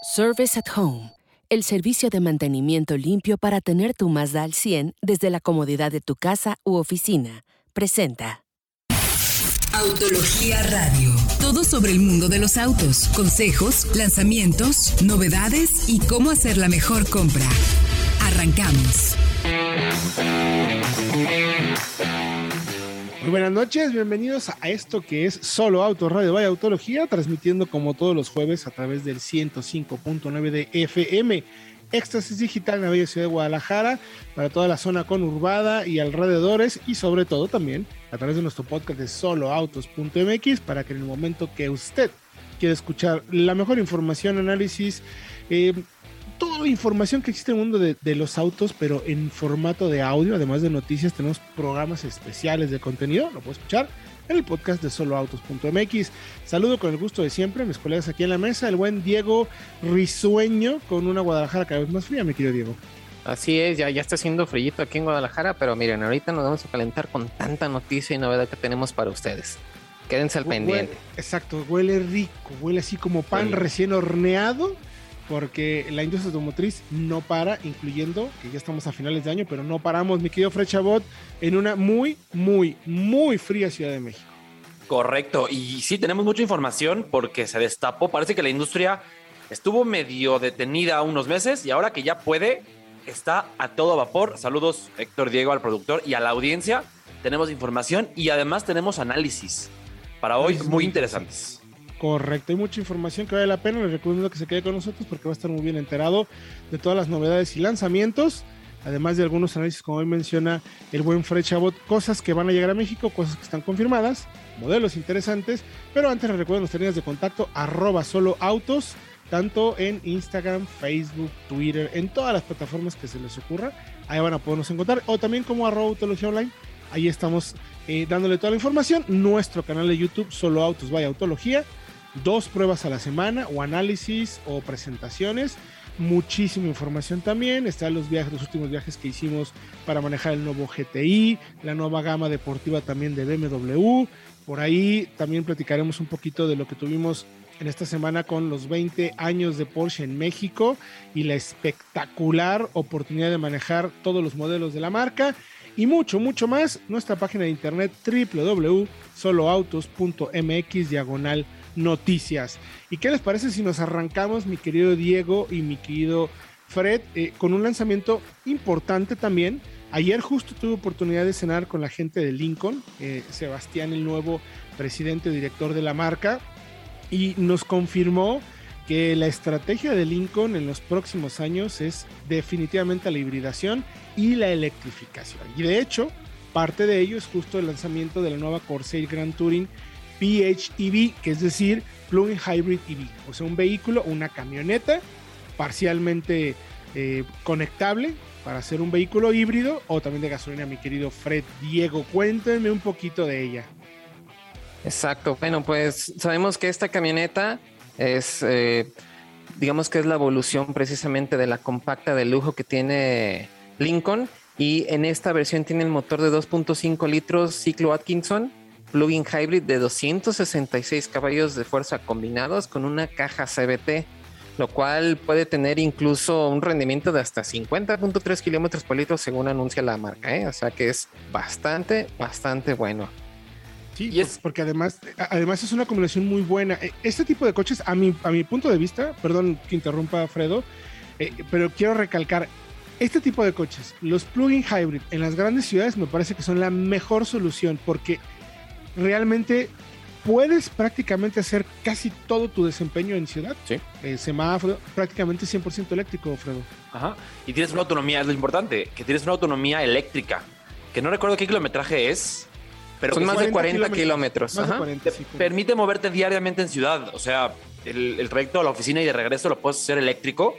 Service at Home, el servicio de mantenimiento limpio para tener tu Mazda al 100 desde la comodidad de tu casa u oficina, presenta. Autología Radio. Todo sobre el mundo de los autos, consejos, lanzamientos, novedades y cómo hacer la mejor compra. Arrancamos. Buenas noches, bienvenidos a esto que es Solo Auto Radio Vaya Autología, transmitiendo como todos los jueves a través del 105.9 de FM. Éxtasis Digital en la bella ciudad de Guadalajara, para toda la zona conurbada y alrededores, y sobre todo también a través de nuestro podcast de soloautos.mx, para que en el momento que usted quiera escuchar la mejor información, análisis, eh, toda la información que existe en el mundo de, los autos, pero en formato de audio, además de noticias, tenemos programas especiales de contenido, lo puedo escuchar en el podcast de soloautos.mx. Saludo con el gusto de siempre a mis colegas aquí en la mesa, el buen Diego Risueño, con una Guadalajara cada vez más fría, mi querido Diego. Así es, ya, ya está haciendo frío aquí en Guadalajara, pero miren, ahorita nos vamos a calentar con tanta noticia y novedad que tenemos para ustedes. Quédense al pendiente. exacto, huele rico, huele así como pan recién horneado porque la industria automotriz no para, incluyendo que ya estamos a finales de año, pero no paramos, mi querido Fred Chabot, en una muy, muy, muy fría Ciudad de México. Correcto, y sí tenemos mucha información porque se destapó, parece que la industria estuvo medio detenida unos meses y ahora que ya puede, está a todo vapor. Saludos Héctor Diego al productor y a la audiencia. Tenemos información y además tenemos análisis para hoy muy interesantes. Correcto, hay mucha información que vale la pena. Les recomiendo que se quede con nosotros porque va a estar muy bien enterado de todas las novedades y lanzamientos. Además de algunos análisis, como hoy menciona el buen Fred Chabot, cosas que van a llegar a México, cosas que están confirmadas, modelos interesantes. Pero antes les recuerdo nuestras líneas de contacto, arroba solo autos, tanto en Instagram, Facebook, Twitter, en todas las plataformas que se les ocurra. Ahí van a podernos encontrar. O también como arroba autología online. Ahí estamos eh, dándole toda la información. Nuestro canal de YouTube, Solo Autos Vaya Autología dos pruebas a la semana o análisis o presentaciones. Muchísima información también. Están los viajes, los últimos viajes que hicimos para manejar el nuevo GTI, la nueva gama deportiva también de BMW. Por ahí también platicaremos un poquito de lo que tuvimos en esta semana con los 20 años de Porsche en México y la espectacular oportunidad de manejar todos los modelos de la marca y mucho, mucho más. Nuestra página de internet www.soloautos.mx noticias. ¿Y qué les parece si nos arrancamos, mi querido Diego y mi querido Fred, eh, con un lanzamiento importante también? Ayer justo tuve oportunidad de cenar con la gente de Lincoln, eh, Sebastián, el nuevo presidente director de la marca, y nos confirmó que la estrategia de Lincoln en los próximos años es definitivamente la hibridación y la electrificación. Y de hecho, parte de ello es justo el lanzamiento de la nueva Corsair Grand Touring PHEV, que es decir, Plug-in Hybrid EV, o sea, un vehículo, una camioneta parcialmente eh, conectable para ser un vehículo híbrido o también de gasolina, mi querido Fred Diego. Cuéntenme un poquito de ella. Exacto, bueno, pues sabemos que esta camioneta es, eh, digamos que es la evolución precisamente de la compacta de lujo que tiene Lincoln y en esta versión tiene el motor de 2.5 litros ciclo Atkinson plug-in hybrid de 266 caballos de fuerza combinados con una caja CBT, lo cual puede tener incluso un rendimiento de hasta 50.3 kilómetros por litro según anuncia la marca, ¿eh? o sea que es bastante, bastante bueno. Sí, y es porque además, además es una combinación muy buena. E, este tipo de coches, a mi, a mi punto de vista, perdón que interrumpa Fredo, eh, pero quiero recalcar, este tipo de coches, los plug-in hybrid en las grandes ciudades me parece que son la mejor solución porque realmente puedes prácticamente hacer casi todo tu desempeño en ciudad. Sí. Eh, semáforo, prácticamente 100% eléctrico, Fredo. Ajá. Y tienes una autonomía, es lo importante, que tienes una autonomía eléctrica, que no recuerdo qué kilometraje es, pero son más de 40 kilómetros. permite moverte diariamente en ciudad. O sea, el, trayecto a la oficina y de regreso lo puedes hacer eléctrico.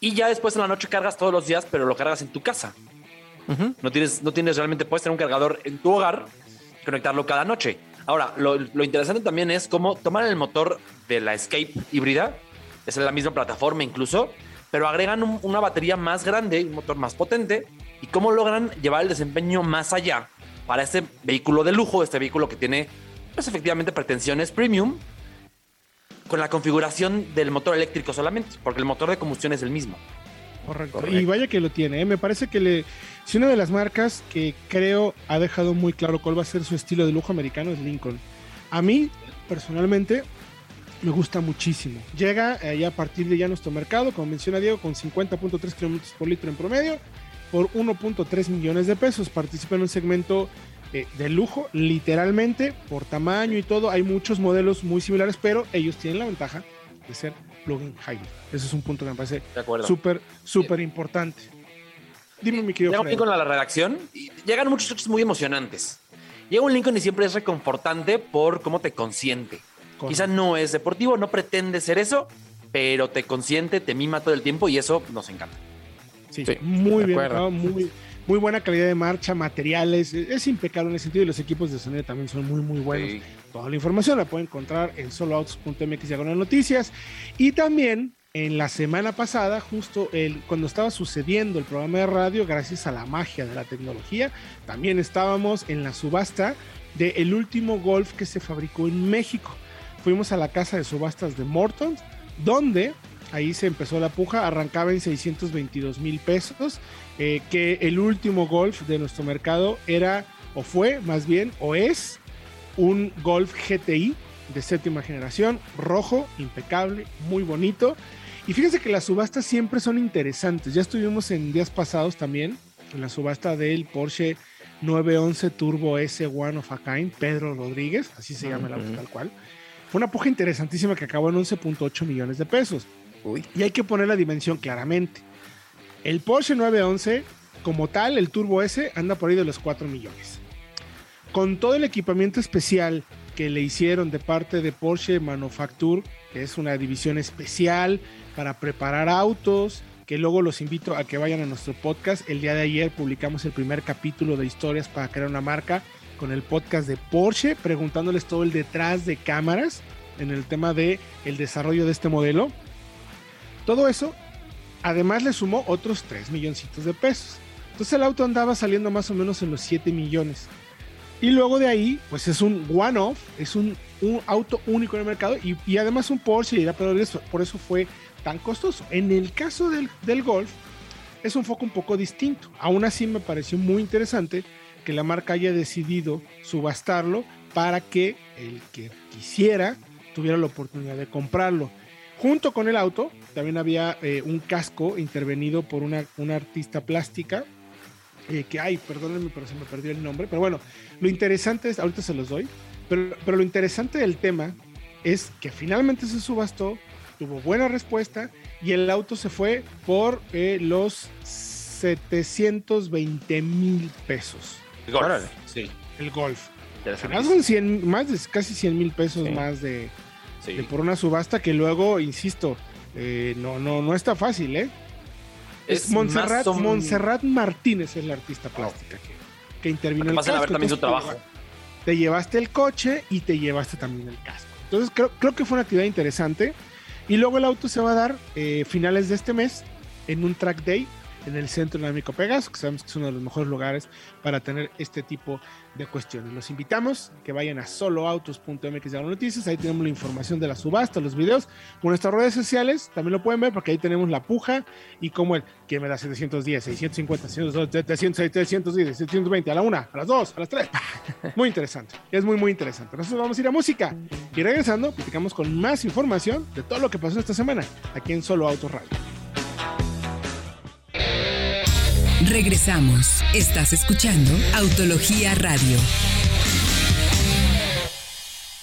Y ya después en la noche cargas todos los días, pero lo cargas en tu casa. no, tienes, no tienes realmente, puedes tener un cargador en tu hogar conectarlo cada noche. Ahora, lo, interesante también es cómo toman el motor de la Escape híbrida, es la misma plataforma incluso, pero agregan una batería más grande, un motor más potente, y cómo logran llevar el desempeño más allá para este vehículo de lujo, este vehículo que tiene, pues efectivamente, pretensiones premium, con la configuración del motor eléctrico solamente, porque el motor de combustión es el mismo. Correcto. Y vaya que lo tiene. ¿eh? Me parece que le, si una de las marcas que creo ha dejado muy claro cuál va a ser su estilo de lujo americano es Lincoln. A mí, personalmente, me gusta muchísimo. Llega ya a partir de ya nuestro mercado, como menciona Diego, con 50.3 kilómetros por litro en promedio, por 1.3 millones de pesos. Participa en un segmento eh, de lujo, literalmente, por tamaño y todo. Hay muchos modelos muy similares, pero ellos tienen la ventaja de ser plug-in hybrid. Ese es un punto que me parece súper, súper importante. Dime, mi querido Llega un Lincoln a la redacción y llegan muchos coches muy emocionantes. Llega un Lincoln y siempre es reconfortante por cómo te consiente. Quizá no es deportivo, no pretende ser eso, pero te consiente, te mima todo el tiempo y eso nos encanta. Sí, muy bien, muy, muy buena calidad de marcha, materiales, es impecable en ese sentido y los equipos de sonido también son muy, muy buenos. Toda la información la pueden encontrar en soloautos.mx diagonal noticias y también en la semana pasada, justo el, cuando estaba sucediendo el programa de radio, gracias a la magia de la tecnología, también estábamos en la subasta del el último Golf que se fabricó en México. Fuimos a la casa de subastas de Morton, donde ahí se empezó la puja, arrancaba en 622 mil pesos, eh, que el último Golf de nuestro mercado era, o fue más bien, o es un Golf GTI de séptima generación, rojo, impecable, muy bonito. Y fíjense que las subastas siempre son interesantes. Ya estuvimos en días pasados también en la subasta del Porsche 911 Turbo S One of a Kind, Pedro Rodríguez, así se llama el auto tal cual. Fue una puja interesantísima que acabó en 11.8 millones de pesos. Y hay que poner la dimensión claramente. El Porsche 911, como tal, el Turbo S, anda por ahí de los 4 millones. Con todo el equipamiento especial que le hicieron de parte de Porsche Manufacture, que es una división especial para preparar autos, que luego los invito a que vayan a nuestro podcast. El día de ayer publicamos el primer capítulo de historias para crear una marca con el podcast de Porsche, preguntándoles todo el detrás de cámaras en el tema de desarrollo de este modelo. Todo eso, además le sumó otros 3 milloncitos de pesos. Entonces el auto andaba saliendo más o menos en los 7 millones. Y luego de ahí, pues es un one-off, es un, auto único en el mercado y, además un Porsche, y por eso fue tan costoso. En el caso del, Golf, es un foco un poco distinto. Aún así me pareció muy interesante que la marca haya decidido subastarlo para que el que quisiera tuviera la oportunidad de comprarlo. Junto con el auto también había eh, un casco intervenido por una, una artista plástica. Eh, que, ay, perdónenme, pero se me perdió el nombre. Pero bueno, lo interesante es, ahorita se los doy, pero, pero lo interesante del tema es que finalmente se subastó, tuvo buena respuesta y el auto se fue por eh, los 720 mil pesos. El Golf. Sí. El Golf. Más, de, más de casi 100 mil pesos más de, por una subasta que luego, insisto, eh, no, no, no está fácil, ¿eh? Es, Montserrat, Martínez es la artista plástica que, que intervino en el casco. a ver también su trabajo. Te llevaste el coche y te llevaste también el casco. Entonces creo, creo que fue una actividad interesante. Y luego el auto se va a dar eh, finales de este mes en un track day en el Centro Dinámico Pegaso, que sabemos que es uno de los mejores lugares para tener este tipo de cuestiones. Los invitamos que vayan a soloautos.mx de noticias, ahí tenemos la información de la subasta, los videos, con nuestras redes sociales, también lo pueden ver porque ahí tenemos la puja y como el que me da 710, 650, 700, 710, 720, a la una, a las dos, a las tres. Muy interesante, es muy, muy interesante. Nosotros vamos a ir a música y regresando, platicamos con más información de todo lo que pasó esta semana aquí en Solo Autos Radio. Regresamos. Estás escuchando Autología Radio.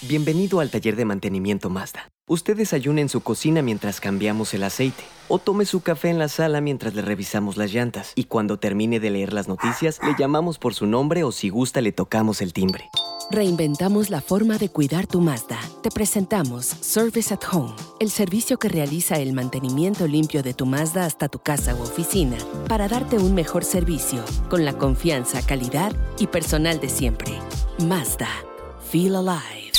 Bienvenido al taller de mantenimiento Mazda. Usted desayuna en su cocina mientras cambiamos el aceite o tome su café en la sala mientras le revisamos las llantas y cuando termine de leer las noticias le llamamos por su nombre o si gusta le tocamos el timbre. Reinventamos la forma de cuidar tu Mazda. Te presentamos Service at Home, el servicio que realiza el mantenimiento limpio de tu Mazda hasta tu casa u oficina para darte un mejor servicio con la confianza, calidad y personal de siempre. Mazda. Feel alive.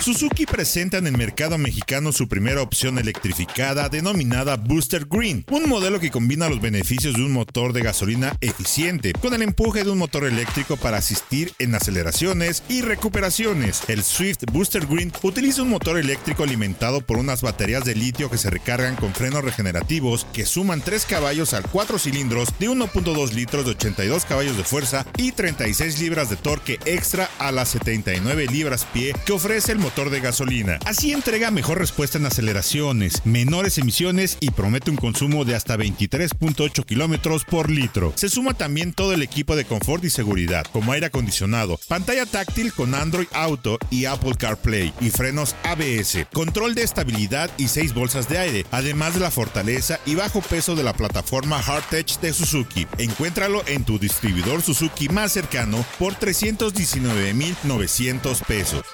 Suzuki presenta en el mercado mexicano su primera opción electrificada denominada Booster Green, un modelo que combina los beneficios de un motor de gasolina eficiente con el empuje de un motor eléctrico para asistir en aceleraciones y recuperaciones. El Swift Booster Green utiliza un motor eléctrico alimentado por unas baterías de litio que se recargan con frenos regenerativos que suman 3 caballos al 4 cilindros de 1.2 litros de 82 caballos de fuerza y 36 libras de torque extra a las 79 libras pie que ofrece el motor de gasolina. Así entrega mejor respuesta en aceleraciones, menores emisiones y promete un consumo de hasta 23.8 kilómetros por litro. Se suma también todo el equipo de confort y seguridad, como aire acondicionado, pantalla táctil con Android Auto y Apple CarPlay y frenos ABS, control de estabilidad y 6 bolsas de aire, además de la fortaleza y bajo peso de la plataforma Hardtech de Suzuki. Encuéntralo en tu distribuidor Suzuki más cercano por 319.900 pesos.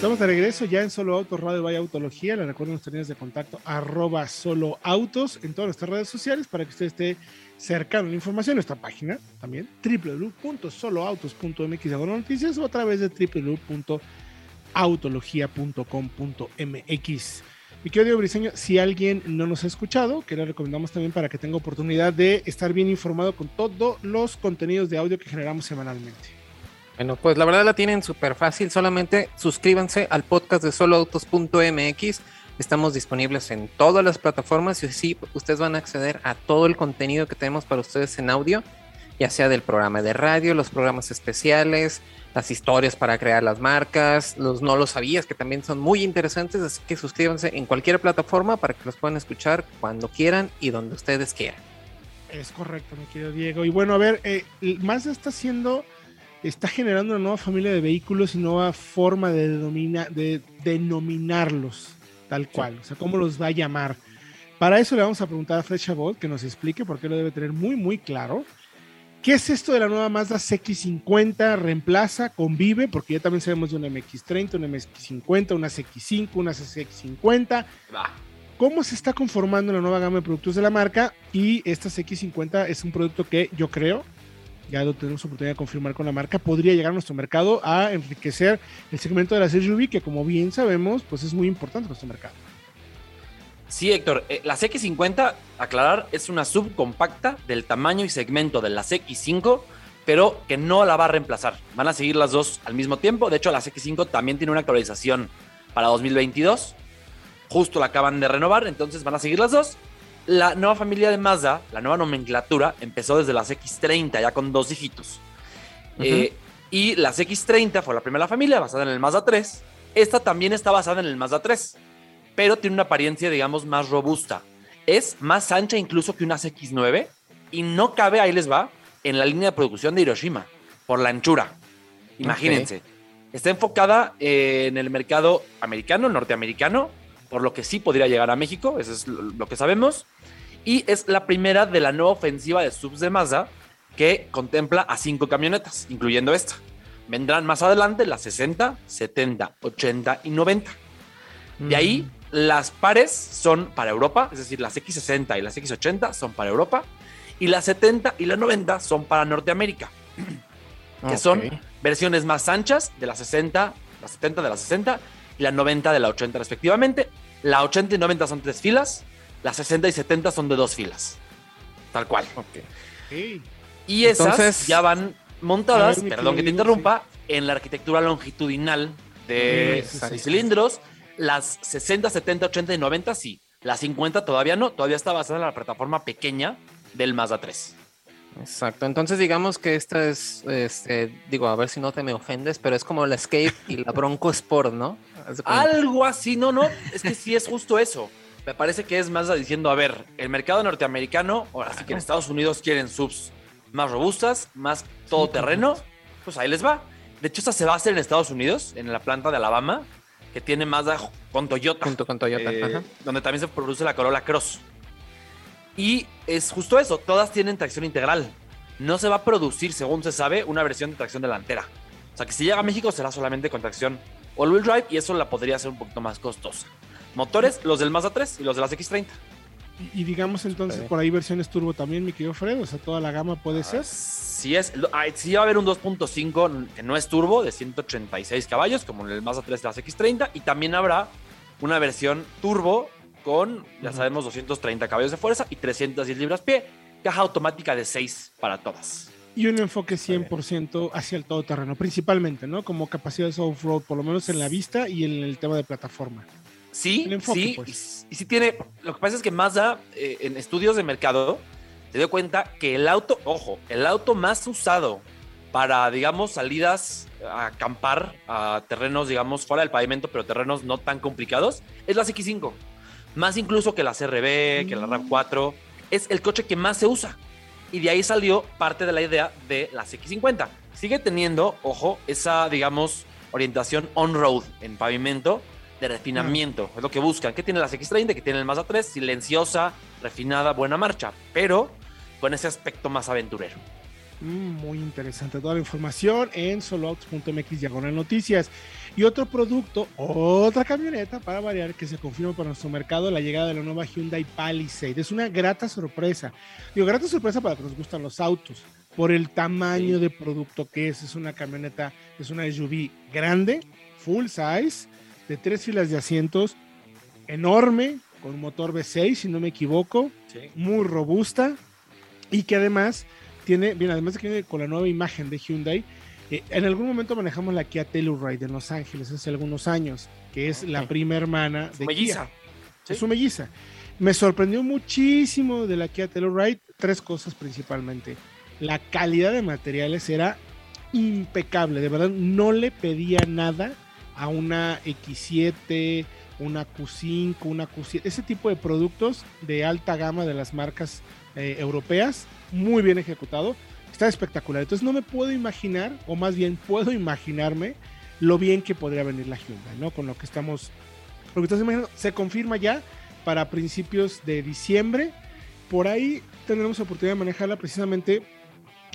Estamos de regreso ya en Solo Autos Radio Vaya Autología. Les recuerdo nuestras líneas de contacto arroba solo autos en todas nuestras redes sociales para que usted esté cercano a la información. Nuestra página también www.soloautos.mx noticias o a través de www.autologia.com.mx. Mi querido Briseño, si alguien no nos ha escuchado, que le recomendamos también para que tenga oportunidad de estar bien informado con todos los contenidos de audio que generamos semanalmente. Bueno, pues la verdad la tienen súper fácil. Solamente suscríbanse al podcast de soloautos.mx. Estamos disponibles en todas las plataformas y así ustedes van a acceder a todo el contenido que tenemos para ustedes en audio, ya sea del programa de radio, los programas especiales, las historias para crear las marcas, los no lo sabías que también son muy interesantes, así que suscríbanse en cualquier plataforma para que los puedan escuchar cuando quieran y donde ustedes quieran. Es correcto, mi querido Diego. Y bueno, a ver, eh, Mazda está haciendo, está generando una nueva familia de vehículos y nueva forma de, de denominarlos, tal cual. O sea, cómo los va a llamar. Para eso le vamos a preguntar a Fred Chabot que nos explique, porque lo debe tener muy, muy claro. ¿Qué es esto de la nueva Mazda CX50? ¿Reemplaza? ¿Convive? Porque ya también sabemos de una MX30, una MX50, una CX5, una CX50. ¿Cómo se está conformando la nueva gama de productos de la marca? Y esta CX50 es un producto que yo creo, ya lo tenemos oportunidad de confirmar con la marca, podría llegar a nuestro mercado a enriquecer el segmento de la SUV, que como bien sabemos, pues es muy importante nuestro mercado. Sí, Héctor, eh, la CX50, aclarar, es una subcompacta del tamaño y segmento de la CX5, pero que no la va a reemplazar. Van a seguir las dos al mismo tiempo. De hecho, la CX5 también tiene una actualización para 2022. Justo la acaban de renovar, entonces van a seguir las dos. La nueva familia de Mazda, la nueva nomenclatura, empezó desde la CX30, ya con dos hijitos. Eh, y la CX30 fue la primera familia, basada en el Mazda 3. Esta también está basada en el Mazda 3 pero tiene una apariencia, digamos, más robusta. Es más ancha incluso que una CX9 y no cabe, ahí les va, en la línea de producción de Hiroshima, por la anchura. Imagínense. Está enfocada en el mercado americano, norteamericano, por lo que sí podría llegar a México, eso es lo que sabemos. Y es la primera de la nueva ofensiva de subs de Mazda que contempla a cinco camionetas, incluyendo esta. Vendrán más adelante las 60, 70, 80 y 90. De ahí las pares son para Europa, es decir, las X60 y las X80 son para Europa. Y las 70 y las 90 son para Norteamérica. que son versiones más anchas de las 60, las 70 de las 60 y la 90 de la 80 respectivamente. La 80 y 90 son tres filas, las 60 y 70 son de dos filas. Tal cual. Y esas ya van montadas, perdón que te interrumpa, en la arquitectura longitudinal de cilindros las 60, 70, 80 y 90 sí. Las 50 todavía no. Todavía está basada en la plataforma pequeña del Mazda 3. Exacto. Entonces digamos que esta es, este, digo, a ver si no te me ofendes, pero es como la Escape y la Bronco Sport, ¿no? Algo así, no, no. Es que sí es justo eso. Me parece que es Mazda diciendo, a ver, el mercado norteamericano, ahora sí que en Estados Unidos quieren subs más robustas, más todoterreno, pues ahí les va. De hecho, esta se va a hacer en Estados Unidos, en la planta de Alabama, que tiene Mazda con Toyota. Junto con Toyota. Eh, donde también se produce la Corolla Cross. Y es justo eso, todas tienen tracción integral. No se va a producir, según se sabe, una versión de tracción delantera. O sea que si llega a México será solamente con tracción all-wheel drive y eso la podría hacer un poquito más costosa. Motores, los del Mazda 3 y los de las X30. Y, digamos entonces por ahí versiones turbo también, mi querido Fred, o sea, toda la gama puede ser. sí es. Ah, sí va a haber un 2.5 que no es turbo de 186 caballos, como en el Mazda 3 de las X30, y también habrá una versión turbo con, ya sabemos, 230 caballos de fuerza y 310 libras-pie, caja automática de 6 para todas. Y un enfoque 100% hacia el todoterreno, principalmente, ¿no? Como capacidades off-road, por lo menos en la vista y en el tema de plataforma. Sí, sí, pues. y, sí tiene. Lo que pasa es que Mazda, eh, en estudios de mercado, se dio cuenta que el auto, ojo, el auto más usado para, digamos, salidas a acampar a terrenos, digamos, fuera del pavimento, pero terrenos no tan complicados, es la X5. Más incluso que la CRB, que la RAV4. Es el coche que más se usa. Y de ahí salió parte de la idea de la X50. Sigue teniendo, ojo, esa, digamos, orientación on-road en pavimento de refinamiento. Es lo que buscan. ¿Qué tiene la X30? Que tiene el Mazda 3, silenciosa, refinada, buena marcha. Pero con ese aspecto más aventurero. Mm, muy interesante toda la información en soloautos.mx diagonal noticias. Y otro producto, otra camioneta para variar que se confirma para nuestro mercado, la llegada de la nueva Hyundai Palisade. Es una grata sorpresa. Digo, grata sorpresa para que nos gustan los autos, por el tamaño de producto que es. Es una camioneta, es una SUV grande, full size, de tres filas de asientos, enorme, con motor V6, si no me equivoco, muy robusta, y que además tiene, bien, además de que viene con la nueva imagen de Hyundai, eh, en algún momento manejamos la Kia Telluride en Los Ángeles hace algunos años, que es la prima hermana de melliza. Es su melliza. Me sorprendió muchísimo de la Kia Telluride tres cosas principalmente. La calidad de materiales era impecable, de verdad no le pedía nada a una X7, una Q5, una Q7, ese tipo de productos de alta gama de las marcas eh, europeas, muy bien ejecutado, está espectacular. Entonces no me puedo imaginar, o más bien puedo imaginarme lo bien que podría venir la Hyundai, ¿no? Con lo que estamos, lo que imaginando, se confirma ya para principios de diciembre. Por ahí tendremos oportunidad de manejarla precisamente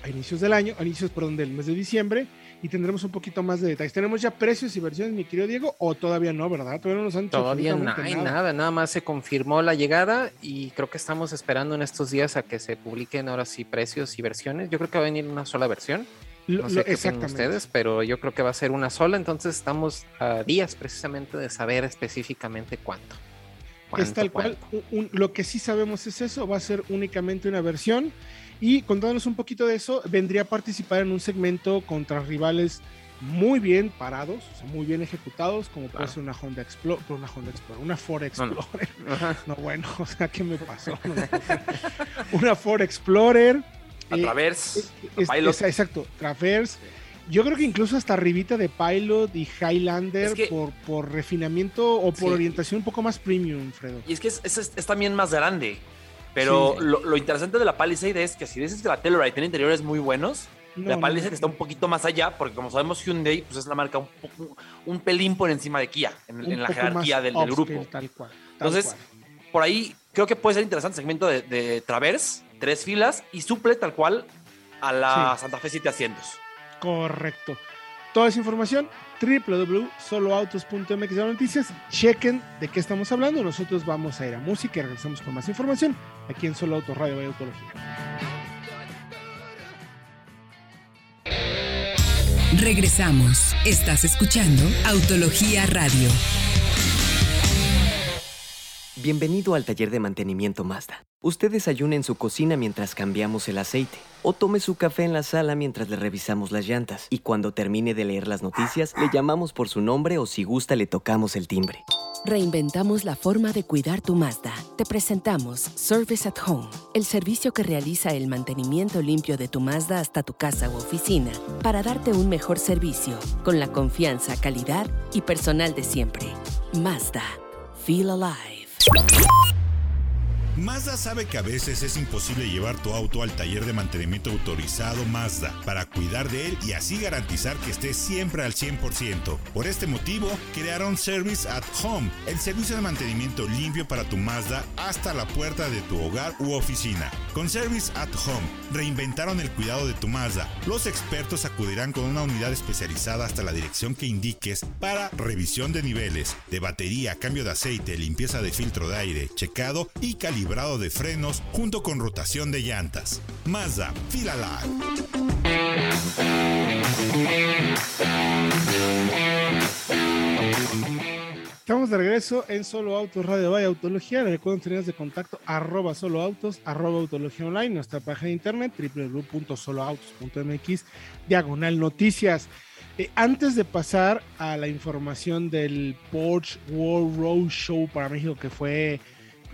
a inicios del año, a inicios, perdón, del mes de diciembre y tendremos un poquito más de detalles. ¿Tenemos ya precios y versiones, mi querido Diego? ¿O todavía no, verdad? Todavía no nos han Todavía no hay nada. nada, más se confirmó la llegada y creo que estamos esperando en estos días a que se publiquen ahora sí precios y versiones. Yo creo que va a venir una sola versión. No sé qué piensan ustedes, pero yo creo que va a ser una sola, entonces estamos a días precisamente de saber específicamente cuánto. es tal cual, lo que sí sabemos es eso, va a ser únicamente una versión y contándonos un poquito de eso, vendría a participar en un segmento contra rivales muy bien parados, muy bien ejecutados, como puede ser una Honda Explorer, una Honda Explorer, una Ford Explorer. No, bueno, o sea, ¿qué me pasó? una Ford Explorer. A Traverse. Eh, exacto, Traverse. Yo creo que incluso hasta arribita de Pilot y Highlander por, por refinamiento o por orientación un poco más premium, Fredo. Y es que es también más grande. Pero lo, interesante de la Palisade es que si dices que la Telluride tiene interiores muy buenos, la Palisade está un poquito más allá, porque como sabemos Hyundai pues es la marca un, un pelín por encima de Kia, en, la jerarquía del, grupo. Entonces, por ahí creo que puede ser interesante el segmento de, de, Traverse, tres filas, y suple tal cual a la Santa Fe 700. Correcto. Toda esa información www.soloautos.mx de noticias. Chequen de qué estamos hablando. Nosotros vamos a ir a música y regresamos con más información aquí en Solo Autos Radio y Autología. Regresamos. Estás escuchando Autología Radio. Bienvenido al taller de mantenimiento Mazda. Usted desayuna en su cocina mientras cambiamos el aceite o tome su café en la sala mientras le revisamos las llantas. Y cuando termine de leer las noticias, le llamamos por su nombre o si gusta le tocamos el timbre. Reinventamos la forma de cuidar tu Mazda. Te presentamos Service at Home, el servicio que realiza el mantenimiento limpio de tu Mazda hasta tu casa u oficina para darte un mejor servicio con la confianza, calidad y personal de siempre. Mazda. Feel alive. Mazda sabe que a veces es imposible llevar tu auto al taller de mantenimiento autorizado Mazda para cuidar de él y así garantizar que esté siempre al 100%. Por este motivo, crearon Service at Home, el servicio de mantenimiento limpio para tu Mazda hasta la puerta de tu hogar u oficina. Con Service at Home, reinventaron el cuidado de tu Mazda. Los expertos acudirán con una unidad especializada hasta la dirección que indiques para revisión de niveles, de batería, cambio de aceite, limpieza de filtro de aire, checado y calidad librado de frenos junto con rotación de llantas. Mazda, Fila Estamos de regreso en Solo Autos Radio Vaya Autología. Recuerden tener de contacto arroba solo autos, arroba autología online, nuestra página de internet www.soloautos.mx, diagonal noticias. Eh, antes de pasar a la información del Porsche World Road Show para México, que fue,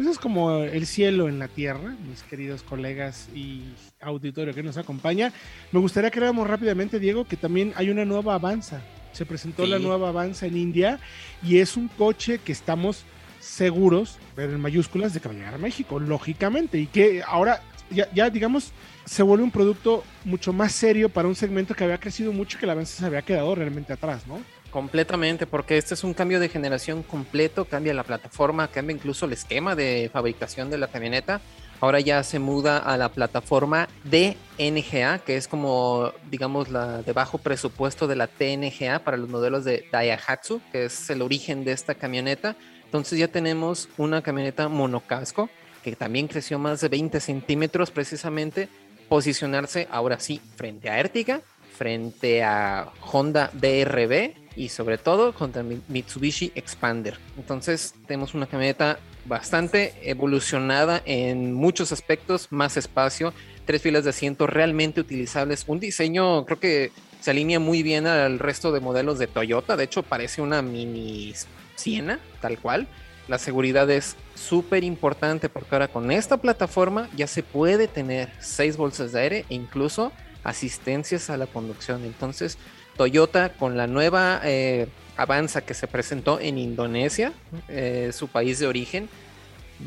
pues es como el cielo en la tierra, mis queridos colegas y auditorio que nos acompaña, me gustaría que veamos rápidamente, Diego, que también hay una nueva Avanza. Se presentó la nueva Avanza en India y es un coche que estamos seguros, pero en mayúsculas, de que va a llegar a México, lógicamente, y que ahora ya, ya, digamos se vuelve un producto mucho más serio para un segmento que había crecido mucho que la Avanza se había quedado realmente atrás, ¿no? Completamente, porque este es un cambio de generación completo, cambia la plataforma, cambia incluso el esquema de fabricación de la camioneta ahora ya se muda a la plataforma DNGA, que es como, digamos, la de bajo presupuesto de la TNGA para los modelos de Daihatsu, que es el origen de esta camioneta. Entonces ya tenemos una camioneta monocasco, que también creció más de 20 centímetros precisamente, posicionarse ahora sí frente a Ertiga, frente a Honda BRB y sobre todo contra Mitsubishi Expander. Entonces tenemos una camioneta bastante evolucionada en muchos aspectos, más espacio, tres filas de asiento realmente utilizables, un diseño creo que se alinea muy bien al resto de modelos de Toyota, de hecho parece una mini Siena, tal cual. La seguridad es súper importante porque ahora con esta plataforma ya se puede tener seis bolsas de aire e incluso asistencias a la conducción. Entonces, Toyota con la nueva eh, Avanza que se presentó en Indonesia, eh, su país de origen,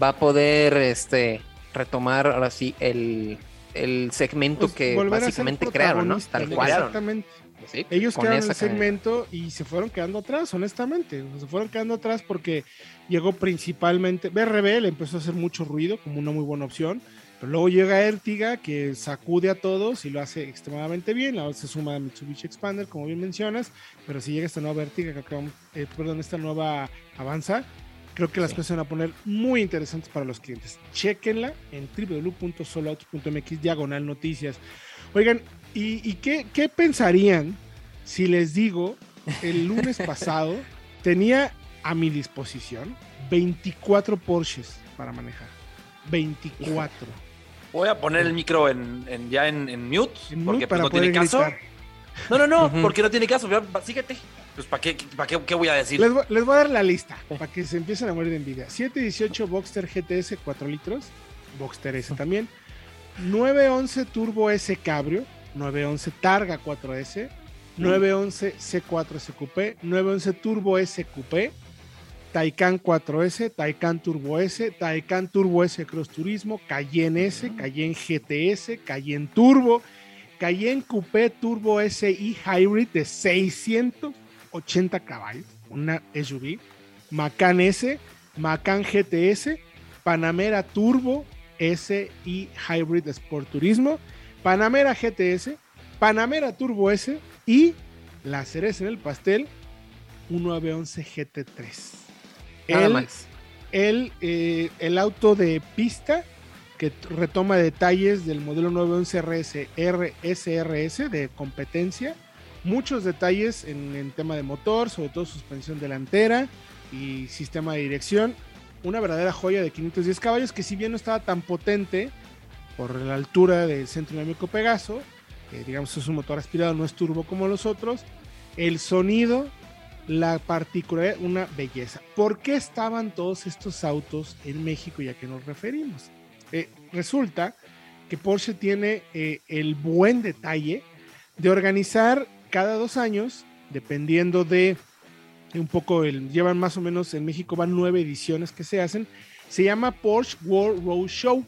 va a poder este, retomar ahora sí el, segmento pues que básicamente crearon, ¿no? Tal cual. Exactamente. Pues Ellos crearon el segmento y se fueron quedando atrás, honestamente. Se fueron quedando atrás porque llegó principalmente. BRB le empezó a hacer mucho ruido como una muy buena opción. Pero luego llega Ertiga, que sacude a todos y lo hace extremadamente bien. Ahora se suma a Mitsubishi Expander, como bien mencionas. Pero si llega esta nueva Ertiga, que eh, perdón, esta nueva Avanza, creo que las cosas se van a poner muy interesantes para los clientes. Chequenla en www.soloautos.mx diagonal noticias. Oigan, ¿y, qué, qué pensarían si les digo el lunes pasado tenía a mi disposición 24 Porsches para manejar? 24. Voy a poner el micro en, ya en, mute, porque pues, no tiene caso. No, no, no, porque no tiene caso. Síguete. Pues, ¿para qué, qué, voy a decir? Les, voy a dar la lista para que se empiecen a morir de envidia. 718 Boxster GTS 4 litros, Boxster S también. 911 Turbo S Cabrio, 911 Targa 4S, 911 C4 SQP, 911 Turbo S Coupé, Taycan 4S, Taycan Turbo S, Taycan Turbo S Cross Turismo, Cayenne S, Cayenne GTS, Cayenne Turbo, Cayenne Coupé Turbo SI Hybrid de 680 caballos, una SUV, Macan S, Macan GTS, Panamera Turbo SI Hybrid Sport Turismo, Panamera GTS, Panamera Turbo S y la cereza en el pastel, un 911 GT3 el, eh, el, auto de pista que retoma detalles del modelo 911 RS, RSRS de competencia. Muchos detalles en el tema de motor, sobre todo suspensión delantera y sistema de dirección. Una verdadera joya de 510 caballos que si bien no estaba tan potente por la altura del centro dinámico Pegaso, digamos es un motor aspirado, no es turbo como los otros, el sonido la particularidad, una belleza. ¿Por qué estaban todos estos autos en México y a qué nos referimos? Eh, resulta que Porsche tiene eh, el buen detalle de organizar cada dos años, dependiendo de un poco, el, llevan más o menos en México van nueve ediciones que se hacen, se llama Porsche World Road Show.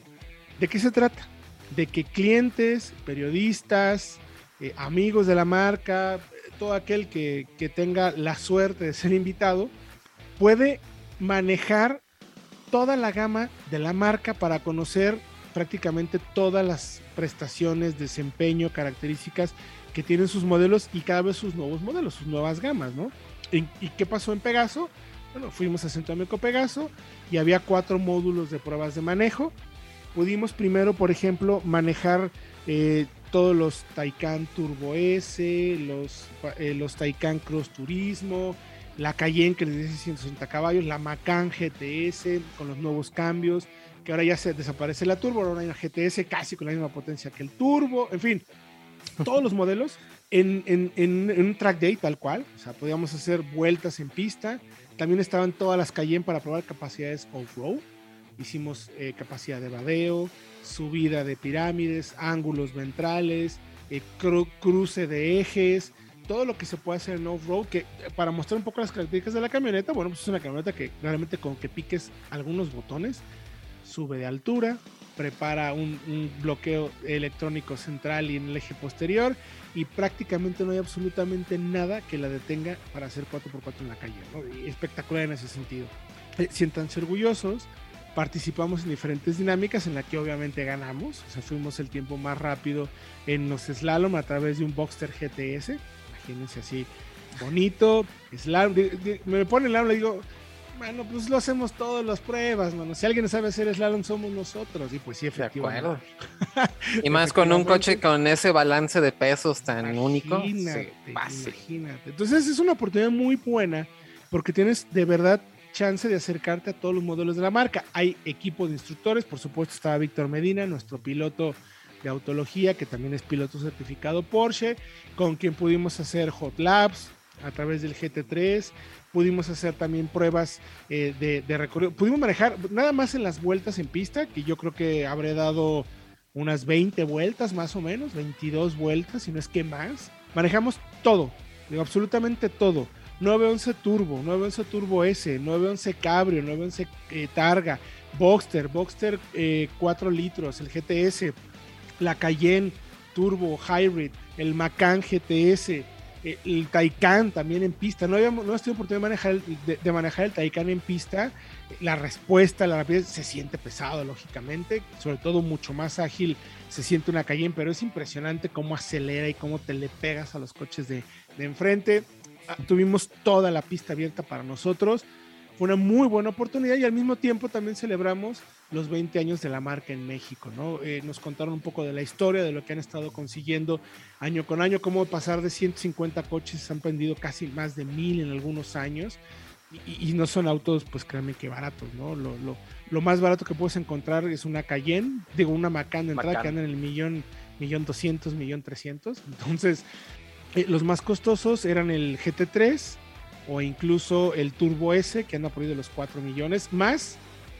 ¿De qué se trata? De que clientes, periodistas, eh, amigos de la marca, todo aquel que, tenga la suerte de ser invitado puede manejar toda la gama de la marca para conocer prácticamente todas las prestaciones, desempeño, características que tienen sus modelos y cada vez sus nuevos modelos, sus nuevas gamas, ¿no? ¿Y, qué pasó en Pegaso? Bueno, fuimos a Centro Américo Pegaso y había cuatro módulos de pruebas de manejo. Pudimos primero, por ejemplo, manejar eh, todos los Taycan Turbo S, los, eh, los Taycan Cross Turismo, la Cayenne que les dice 160 caballos, la Macan GTS con los nuevos cambios, que ahora ya se desaparece la Turbo, ahora hay una GTS casi con la misma potencia que el Turbo, en fin, todos los modelos en, en, en, un track day tal cual, o sea, podíamos hacer vueltas en pista, también estaban todas las Cayenne para probar capacidades off-road, hicimos eh, capacidad de vadeo, subida de pirámides, ángulos ventrales, eh, cruce de ejes, todo lo que se puede hacer en off-road, que para mostrar un poco las características de la camioneta, bueno, pues es una camioneta que realmente con que piques algunos botones, sube de altura, prepara un, bloqueo electrónico central y en el eje posterior y prácticamente no hay absolutamente nada que la detenga para hacer 4x4 en la calle. espectacular en ese sentido. Eh, siéntanse orgullosos, participamos en diferentes dinámicas en la que obviamente ganamos, o sea, fuimos el tiempo más rápido en los slalom a través de un Boxster GTS, imagínense así, bonito, slalom, me pone el slalom, le digo, bueno, pues lo hacemos todas las pruebas, mano. Si alguien sabe hacer slalom, somos nosotros. Y pues sí, efectivamente. y más con un coche con ese balance de pesos tan único. imagínate. Entonces es una oportunidad muy buena porque tienes de verdad chance de acercarte a todos los modelos de la marca. Hay equipo de instructores, por supuesto estaba Víctor Medina, nuestro piloto de autología, que también es piloto certificado Porsche, con quien pudimos hacer hot laps a través del GT3, pudimos hacer también pruebas eh, de, recorrido, pudimos manejar nada más en las vueltas en pista, que yo creo que habré dado unas 20 vueltas más o menos, 22 vueltas, si no es que más. Manejamos todo, digo, absolutamente todo 911 Turbo, 911 Turbo S, 911 Cabrio, 911 eh, Targa, Boxster, Boxster 4 eh, litros, el GTS, la Cayenne Turbo Hybrid, el Macan GTS, eh, el Taycan también en pista. No, habíamos, no oportunidad de manejar, el, de, manejar el Taycan en pista. La respuesta, la rapidez se siente pesado, lógicamente, sobre todo mucho más ágil se siente una Cayenne, pero es impresionante cómo acelera y cómo te le pegas a los coches de enfrente. Tuvimos toda la pista abierta para nosotros. Fue una muy buena oportunidad y al mismo tiempo también celebramos los 20 años de la marca en México, ¿no? Eh, nos contaron un poco de la historia, de lo que han estado consiguiendo año con año, cómo pasar de 150 coches se han vendido casi más de mil en algunos años y, no son autos, pues créanme que baratos, ¿no? Lo, lo, lo, más barato que puedes encontrar es una Cayenne, digo, una Macan de entrada que anda en el millón, millón doscientos, millón trescientos. Entonces, eh, los más costosos eran el GT3 o incluso el Turbo S, que anda por ahí de los 4 millones, más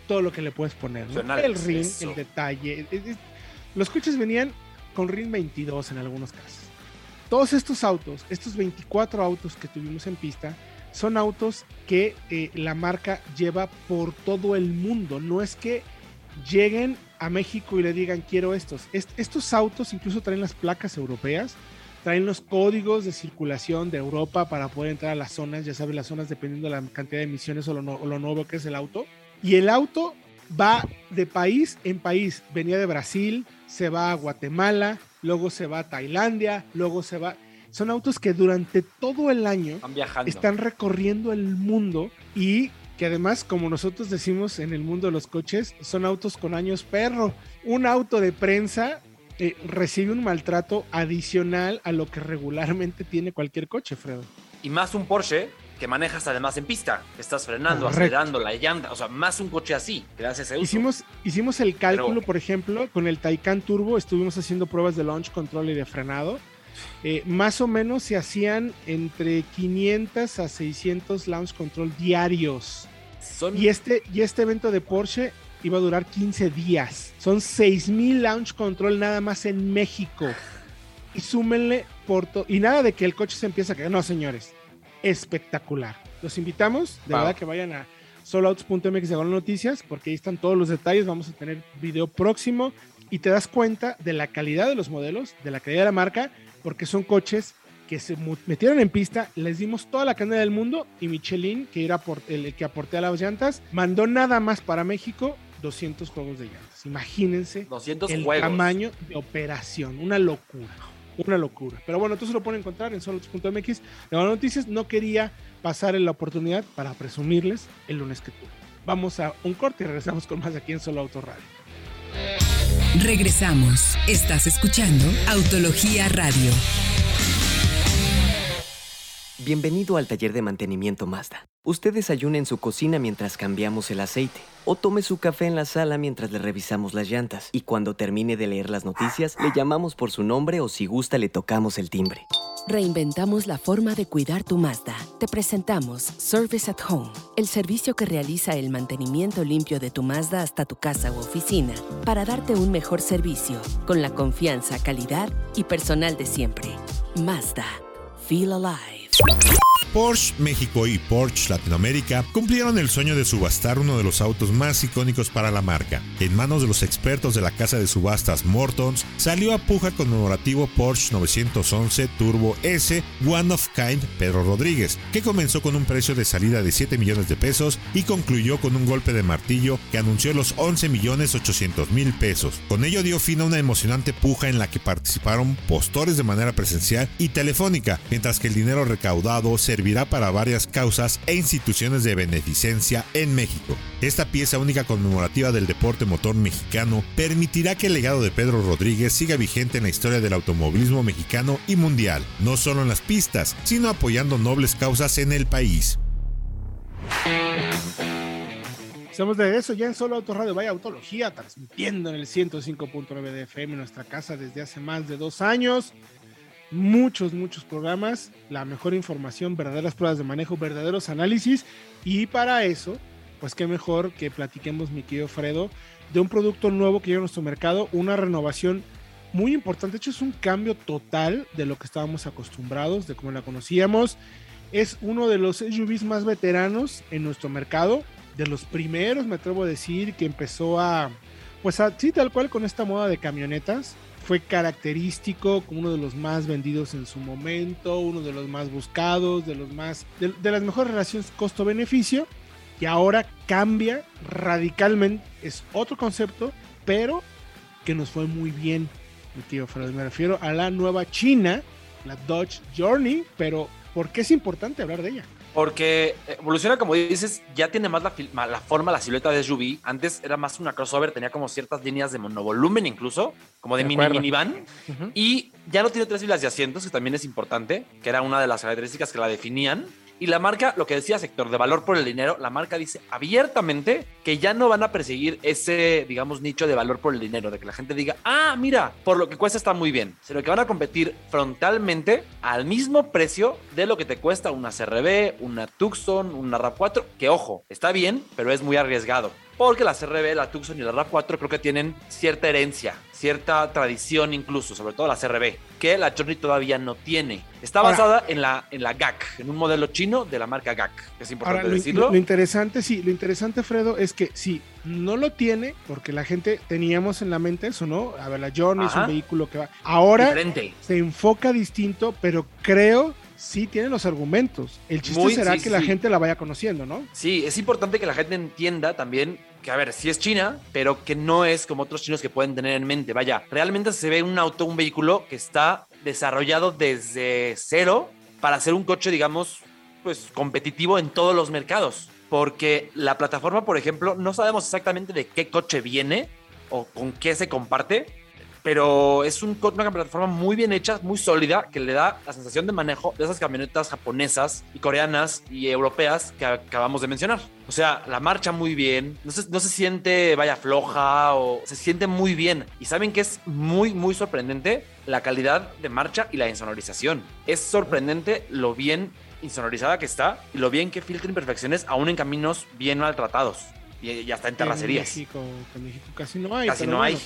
todo lo que le puedes poner. El ring, el detalle. Los coches venían con ring 22 en algunos casos. Todos estos autos, estos 24 autos que tuvimos en pista, son autos que eh, la marca lleva por todo el mundo. No es que lleguen a México y le digan quiero estos. estos autos incluso traen las placas europeas traen los códigos de circulación de Europa para poder entrar a las zonas, ya sabes, las zonas dependiendo de la cantidad de emisiones o lo, nuevo que es el auto. Y el auto va de país en país. Venía de Brasil, se va a Guatemala, luego se va a Tailandia, luego se va... Son autos que durante todo el año están recorriendo el mundo y que además, como nosotros decimos en el mundo de los coches, son autos con años perro. Un auto de prensa eh, recibe un maltrato adicional a lo que regularmente tiene cualquier coche, Fredo. Y más un Porsche que manejas además en pista, estás frenando, acelerando la llanta, o sea, más un coche así, gracias a. Hicimos, hicimos el cálculo, por ejemplo, con el Taycan Turbo, estuvimos haciendo pruebas de launch control y de frenado. Eh, más o menos se hacían entre 500 a 600 launch control diarios. Y, este, y este evento de Porsche iba a durar 15 días. Son 6000 launch control nada más en México. Y súmenle por todo. Y nada de que el coche se empieza a caer. No, señores. Espectacular. Los invitamos, de verdad, que vayan a soloautos.mx de noticias, porque ahí están todos los detalles. Vamos a tener video próximo y te das cuenta de la calidad de los modelos, de la calidad de la marca, porque son coches que se metieron en pista, les dimos toda la cadena del mundo y Michelin, que era el que aporté a las llantas, mandó nada más para México 200 juegos de llantas. Imagínense 200 el tamaño de operación. Una locura. Una locura. Pero bueno, entonces lo pueden encontrar en solo.mx. De noticias, no quería pasar en la oportunidad para presumirles el lunes que tuve. Vamos a un corte y regresamos con más aquí en Solo Auto Radio. Regresamos. Estás escuchando Autología Radio. Bienvenido al taller de mantenimiento Mazda. Usted desayuna en su cocina mientras cambiamos el aceite. O tome su café en la sala mientras le revisamos las llantas. Y cuando termine de leer las noticias, le llamamos por su nombre o si gusta le tocamos el timbre. Reinventamos la forma de cuidar tu Mazda. Te presentamos Service at Home, el servicio que realiza el mantenimiento limpio de tu Mazda hasta tu casa u oficina para darte un mejor servicio con la confianza, calidad y personal de siempre. Mazda. Feel alive. Porsche México y Porsche Latinoamérica cumplieron el sueño de subastar uno de los autos más icónicos para la marca. En manos de los expertos de la casa de subastas Mortons, salió a puja conmemorativo Porsche 911 Turbo S One of Kind Pedro Rodríguez, que comenzó con un precio de salida de 7 millones de pesos y concluyó con un golpe de martillo que anunció los 11 millones 800 mil pesos. Con ello dio fin a una emocionante puja en la que participaron postores de manera presencial y telefónica, mientras que el dinero recaudado servirá para varias causas e instituciones de beneficencia en México. Esta pieza única conmemorativa del deporte motor mexicano permitirá que el legado de Pedro Rodríguez siga vigente en la historia del automovilismo mexicano y mundial, no solo en las pistas, sino apoyando nobles causas en el país. Estamos de eso ya en Solo Auto Radio Vaya Autología, transmitiendo en el 105.9 de FM nuestra casa desde hace más de dos años muchos, muchos programas, la mejor información, verdaderas pruebas de manejo, verdaderos análisis. Y para eso, pues qué mejor que platiquemos, mi querido Fredo, de un producto nuevo que llega a nuestro mercado, una renovación muy importante. De hecho, es un cambio total de lo que estábamos acostumbrados, de cómo la conocíamos. Es uno de los SUVs más veteranos en nuestro mercado, de los primeros, me atrevo a decir, que empezó a, pues así tal cual con esta moda de camionetas fue característico como uno de los más vendidos en su momento, uno de los más buscados, de los más de, las mejores relaciones costo-beneficio y ahora cambia radicalmente, es otro concepto, pero que nos fue muy bien, mi tío Fred, me refiero a la nueva China, la Dodge Journey, pero ¿por qué es importante hablar de ella? Porque evoluciona, como dices, ya tiene más la, la, forma, la silueta de SUV. Antes era más una crossover, tenía como ciertas líneas de monovolumen incluso, como de, mini minivan. Y ya no tiene tres filas de asientos, que también es importante, que era una de las características que la definían. Y la marca, lo que decía sector de valor por el dinero, la marca dice abiertamente que ya no van a perseguir ese, digamos, nicho de valor por el dinero, de que la gente diga, ah, mira, por lo que cuesta está muy bien, sino que van a competir frontalmente al mismo precio de lo que te cuesta una CRB, una Tucson, una RAV4, que ojo, está bien, pero es muy arriesgado. Porque la CRB, la Tucson y la RAV4 creo que tienen cierta herencia, cierta tradición incluso, sobre todo la CRB, que la Journey todavía no tiene. Está basada en, la, en la GAC, en un modelo chino de la marca GAC. Es importante decirlo. Lo, interesante, sí, lo interesante, Fredo, es que sí, no lo tiene, porque la gente teníamos en la mente eso, ¿no? A ver, la Journey es un vehículo que va. Ahora se enfoca distinto, pero creo sí tiene los argumentos. El chiste será que la gente la vaya conociendo, ¿no? Sí, es importante que la gente entienda también que, a ver, sí es China, pero que no es como otros chinos que pueden tener en mente. Vaya, realmente se ve un auto, un vehículo que está desarrollado desde cero para ser un coche, digamos, pues competitivo en todos los mercados. Porque la plataforma, por ejemplo, no sabemos exactamente de qué coche viene o con qué se comparte, pero es un, una plataforma muy bien hecha, muy sólida, que le da la sensación de manejo de esas camionetas japonesas y coreanas y europeas que acabamos de mencionar. O sea, la marcha muy bien, no se, no se siente, vaya, floja o se siente muy bien. Y saben que es muy, muy sorprendente la calidad de marcha y la insonorización. Es sorprendente lo bien insonorizada que está y lo bien que filtra imperfecciones aún en caminos bien maltratados y, hasta en terracerías. En México, casi no hay. Casi no hay.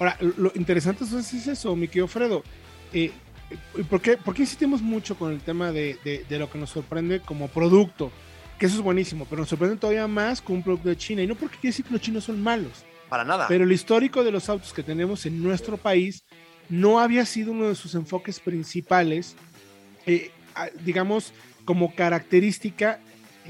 Ahora, lo interesante es eso, mi querido Fredo. Eh, ¿por, qué, insistimos mucho con el tema de, lo que nos sorprende como producto? Que eso es buenísimo, pero nos sorprende todavía más con un producto de China. Y no porque quiere decir que los chinos son malos. Para nada. Pero el histórico de los autos que tenemos en nuestro país no había sido uno de sus enfoques principales, eh, digamos, como característica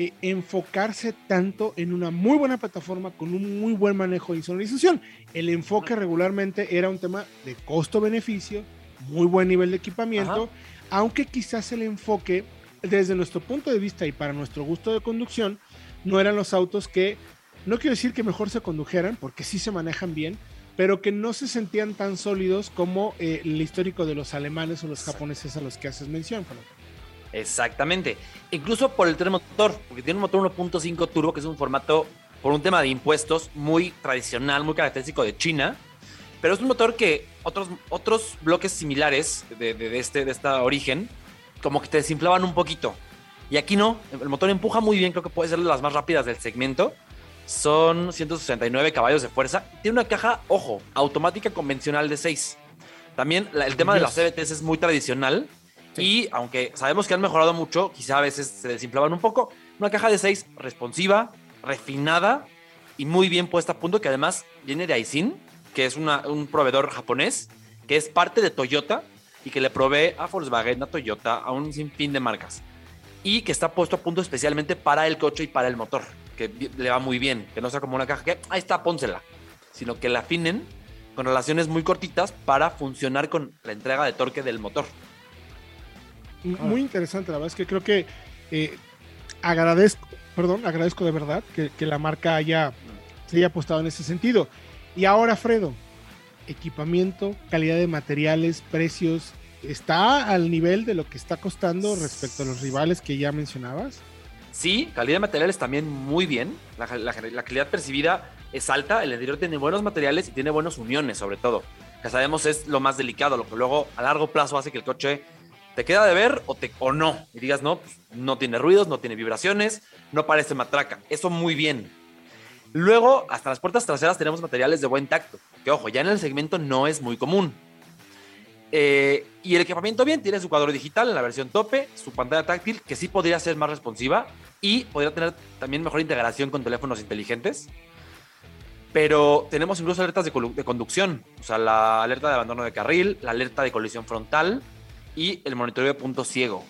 eh, enfocarse tanto en una muy buena plataforma con un muy buen manejo de insonorización. El enfoque regularmente era un tema de costo-beneficio, muy buen nivel de equipamiento, aunque quizás el enfoque desde nuestro punto de vista y para nuestro gusto de conducción no eran los autos que, no quiero decir que mejor se condujeran, porque sí se manejan bien, pero que no se sentían tan sólidos como eh, el histórico de los alemanes o los japoneses a los que haces mención. Exactamente. Incluso por el tren motor, porque tiene un motor 1.5 turbo, que es un formato, por un tema de impuestos, muy tradicional, muy característico de China. Pero es un motor que otros, otros bloques similares de, de, este, de esta origen, como que te desinflaban un poquito. Y aquí no, el motor empuja muy bien, creo que puede ser de las más rápidas del segmento. Son 169 caballos de fuerza. Tiene una caja, ojo, automática convencional de 6. También el tema de las CBTs es muy tradicional. Y aunque sabemos que han mejorado mucho, quizá a veces se desinflaban un poco. Una caja de 6 responsiva, refinada y muy bien puesta a punto, que además viene de Aisin, que es un proveedor japonés, que es parte de Toyota y que le provee a Volkswagen, a Toyota, a un sinfín de marcas. Y que está puesto a punto especialmente para el coche y para el motor, que le va muy bien, que no sea como una caja que ahí está, pónsela, sino que la afinen con relaciones muy cortitas para funcionar con la entrega de torque del motor. Muy interesante, la verdad es que creo que eh, agradezco, perdón, agradezco de verdad que, que la marca haya, se haya apostado en ese sentido. Y ahora, Fredo, equipamiento, calidad de materiales, precios, ¿está al nivel de lo que está costando respecto a los rivales que ya mencionabas? Sí, calidad de materiales también muy bien. La, calidad percibida es alta. El interior tiene buenos materiales y tiene buenas uniones, sobre todo. Que sabemos es lo más delicado, lo que luego a largo plazo hace que el coche te queda de ver o, te, o no. Y digas, no, pues, no tiene ruidos, no tiene vibraciones, no parece matraca. Eso muy bien. Luego, hasta las puertas traseras tenemos materiales de buen tacto, que ojo, ya en el segmento no es muy común. Eh, y el equipamiento bien, tiene su cuadro digital en la versión tope, su pantalla táctil, que sí podría ser más responsiva y podría tener también mejor integración con teléfonos inteligentes. Pero tenemos incluso alertas de, de conducción, o sea, la alerta de abandono de carril, la alerta de colisión frontal y el monitoreo de punto ciego.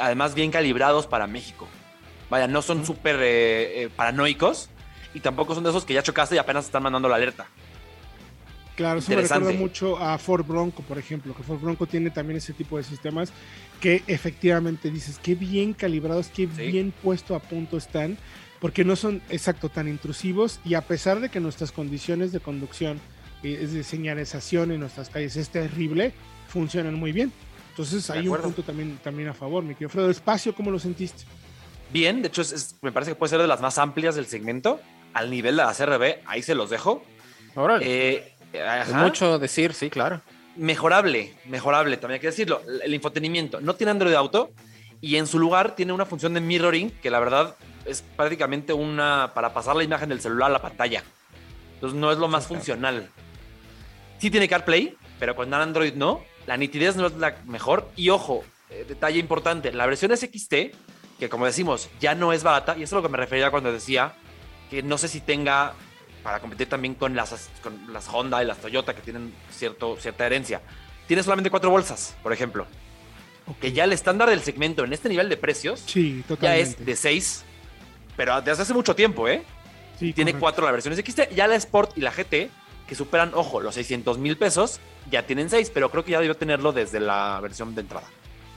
Además, bien calibrados para México. Vaya, no son súper eh, eh, paranoicos, y tampoco son de esos que ya chocaste y apenas están mandando la alerta. Claro, eso me recuerda mucho a Ford Bronco, por ejemplo, que Ford Bronco tiene también ese tipo de sistemas que efectivamente dices, qué bien calibrados, qué bien puesto a punto están, porque no son, exacto, tan intrusivos y a pesar de que nuestras condiciones de conducción, eh, es de señalización en nuestras calles es terrible, funcionan muy bien. Entonces hay un punto también, también a favor, mi querido Fredo. ¿Espacio cómo lo sentiste? Bien, de hecho me parece que puede ser de las más amplias del segmento al nivel de la CRB, ahí se los dejo. Eh, es mucho decir, sí, claro. Mejorable, mejorable, también hay que decirlo. El infotenimiento no tiene Android Auto y en su lugar tiene una función de mirroring que la verdad es prácticamente una para pasar la imagen del celular a la pantalla. Entonces no es lo más funcional. Sí tiene CarPlay, pero con Android no. La nitidez no es la mejor. Y ojo, eh, detalle importante, la versión SXT, que como decimos, ya no es barata, y eso es lo que me refería cuando decía que no sé si tenga para competir también con las, con las Honda y las Toyota que tienen cierto, cierta herencia. Tiene solamente cuatro bolsas, por ejemplo. Que ya el estándar del segmento en este nivel de precios ya es de seis, pero desde hace mucho tiempo, ¿eh? Sí, tiene cuatro la versión XT, ya la Sport y la GT, que superan, ojo, los 600 mil pesos, ya tienen seis, pero creo que ya debió tenerlo desde la versión de entrada.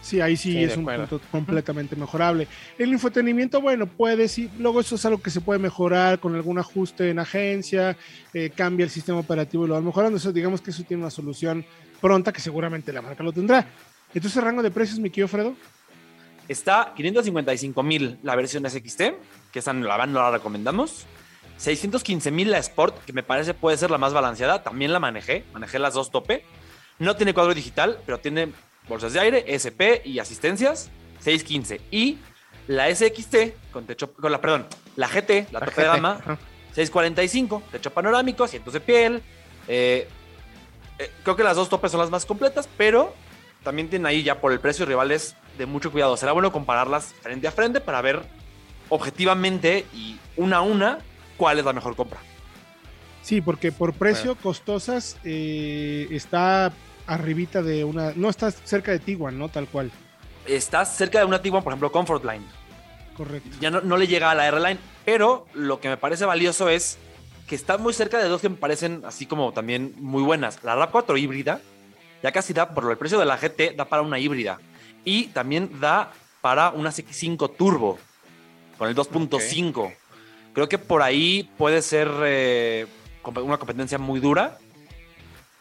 Sí, ahí sí, es un punto completamente mejorable. El infotenimiento, bueno, puede, sí, luego eso es algo que se puede mejorar con algún ajuste en agencia, eh, cambia el sistema operativo y lo van mejorando. Eso, digamos que eso tiene una solución pronta que seguramente la marca lo tendrá. Entonces, rango de precios, mi querido Fredo. Está 555 mil la versión SXT, que esa la van, no la recomendamos. 615 mil la Sport, que me parece puede ser la más balanceada. También la manejé, manejé las dos tope. No tiene cuadro digital, pero tiene bolsas de aire, SP y asistencias, 615. Y la SXT, con techo, con la, perdón, la GT, la, tope de gama, 645, techo panorámico, asientos de piel. Eh, eh, creo que las dos topes son las más completas, pero también tienen ahí ya por el precio rivales de mucho cuidado. Será bueno compararlas frente a frente para ver objetivamente y una a una cuál es la mejor compra. Sí, porque por precio costosas eh, está arribita de una. No estás cerca de Tiguan, ¿no? Tal cual. Estás cerca de una Tiguan, por ejemplo, Comfort Line. Correcto. Ya no, le llega a la R-Line, pero lo que me parece valioso es que está muy cerca de dos que me parecen así como también muy buenas. La RAV4 híbrida, ya casi da, por el precio de la GT, da para una híbrida. Y también da para una CX5 Turbo, con el 2.5. Creo que por ahí puede ser eh, una competencia muy dura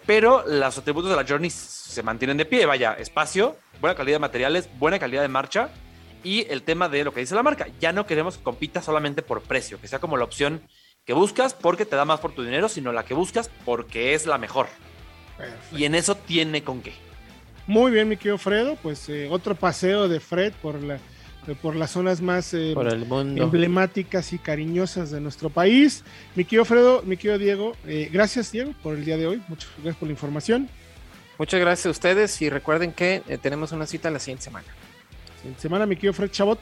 pero los atributos de la Journey se mantienen de pie. Vaya, espacio, buena calidad de materiales, buena calidad de marcha y el tema de lo que dice la marca. Ya no queremos que compita solamente por precio, que sea como la opción que buscas porque te da más por tu dinero, sino la que buscas porque es la mejor. Y en eso tiene con qué. Muy bien, mi querido Fredo. Pues eh, otro paseo de Fred por, la, por las zonas más eh, emblemáticas y cariñosas de nuestro país. Mi querido Fredo, mi querido Diego, eh, gracias Diego por el día de hoy. Muchas gracias por la información. Muchas gracias a ustedes y recuerden que tenemos una cita la siguiente semana. Siguiente semana, mi querido Fred Chabot.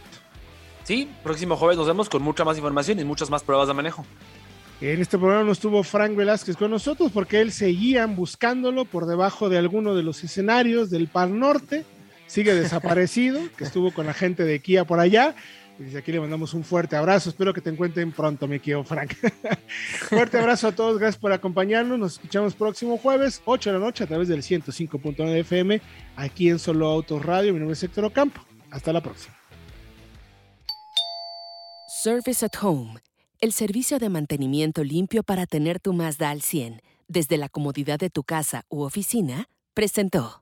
Sí, próximo jueves nos vemos con mucha más información y muchas más pruebas de manejo. En este programa no estuvo Frank Velázquez con nosotros porque él seguían buscándolo por debajo de alguno de los escenarios del Par Norte. Sigue desaparecido, que estuvo con la gente de Kia por allá. Y desde aquí le mandamos un fuerte abrazo. Espero que te encuentren pronto, mi querido Frank. fuerte abrazo a todos. Gracias por acompañarnos. Nos escuchamos próximo jueves, 8 de la noche, a través del 105.9 FM, aquí en Solo Autos Radio. Mi nombre es Héctor Ocampo. Hasta la próxima. Service at Home el servicio de mantenimiento limpio para tener tu Mazda al 100 desde la comodidad de tu casa u oficina, presentó.